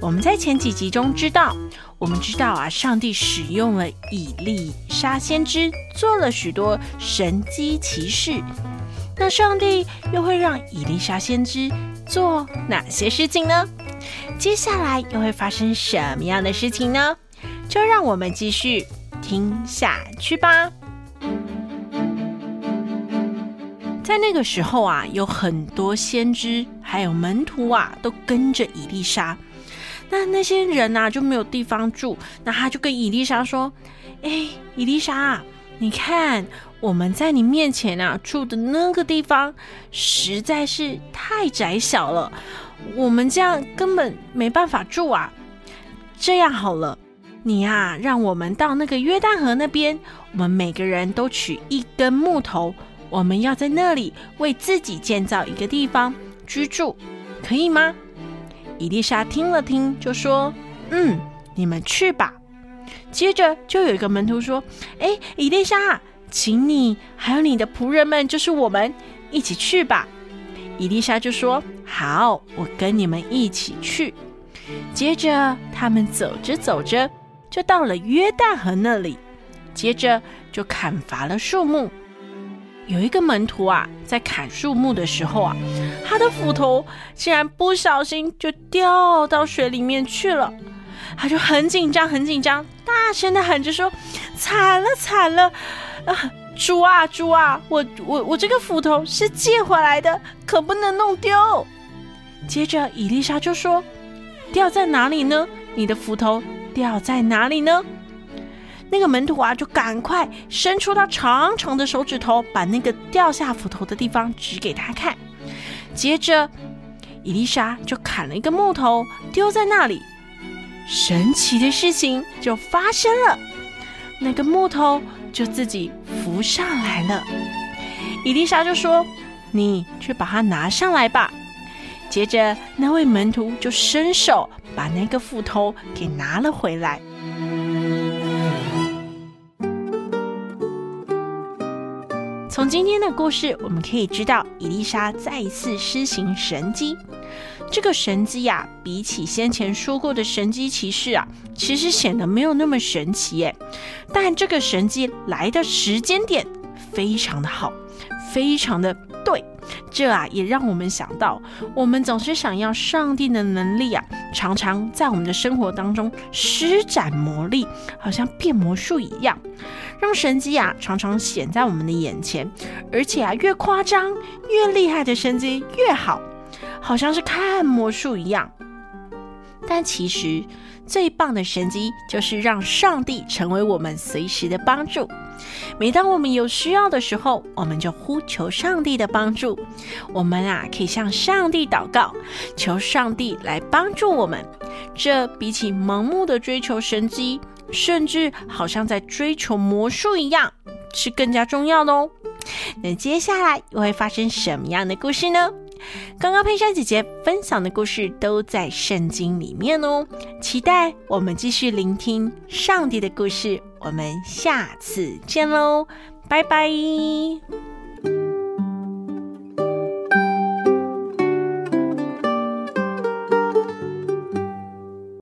我们在前几集中知道。我们知道啊，上帝使用了以利沙先知做了许多神迹奇事。那上帝又会让以利沙先知做哪些事情呢？接下来又会发生什么样的事情呢？就让我们继续听下去吧。在那个时候啊，有很多先知还有门徒啊，都跟着以利沙。那那些人呐、啊、就没有地方住，那他就跟伊丽莎说：“哎，伊丽莎，你看我们在你面前啊住的那个地方实在是太窄小了，我们这样根本没办法住啊。这样好了，你呀、啊、让我们到那个约旦河那边，我们每个人都取一根木头，我们要在那里为自己建造一个地方居住，可以吗？”伊丽莎听了听，就说：“嗯，你们去吧。”接着就有一个门徒说：“哎，伊丽莎，请你还有你的仆人们，就是我们一起去吧。”伊丽莎就说：“好，我跟你们一起去。”接着他们走着走着，就到了约旦河那里，接着就砍伐了树木。有一个门徒啊，在砍树木的时候啊，他的斧头竟然不小心就掉到水里面去了。他就很紧张，很紧张，大声的喊着说：“惨了，惨了！啊，主啊，主啊，我我我这个斧头是借回来的，可不能弄丢。”接着伊丽莎就说：“掉在哪里呢？你的斧头掉在哪里呢？”那个门徒啊，就赶快伸出他长长的手指头，把那个掉下斧头的地方指给他看。接着，伊丽莎就砍了一个木头，丢在那里。神奇的事情就发生了，那个木头就自己浮上来了。伊丽莎就说：“你去把它拿上来吧。”接着，那位门徒就伸手把那个斧头给拿了回来。从今天的故事，我们可以知道，伊丽莎再一次施行神迹。这个神迹呀、比起先前说过的神迹奇事啊，其实显得没有那么神奇耶。但这个神迹来的时间点非常的好，非常的对。这啊，也让我们想到，我们总是想要上帝的能力啊，常常在我们的生活当中施展魔力，好像变魔术一样。让神迹啊常常显在我们的眼前，而且啊越夸张越厉害的神迹越好，好像是看魔术一样。但其实最棒的神迹就是让上帝成为我们随时的帮助。每当我们有需要的时候，我们就呼求上帝的帮助。我们啊可以向上帝祷告，求上帝来帮助我们。这比起盲目的追求神迹，甚至好像在追求魔术一样，是更加重要的哦。那接下来又会发生什么样的故事呢？刚刚佩珊姐姐分享的故事都在圣经里面哦，期待我们继续聆听上帝的故事。我们下次见喽，拜拜。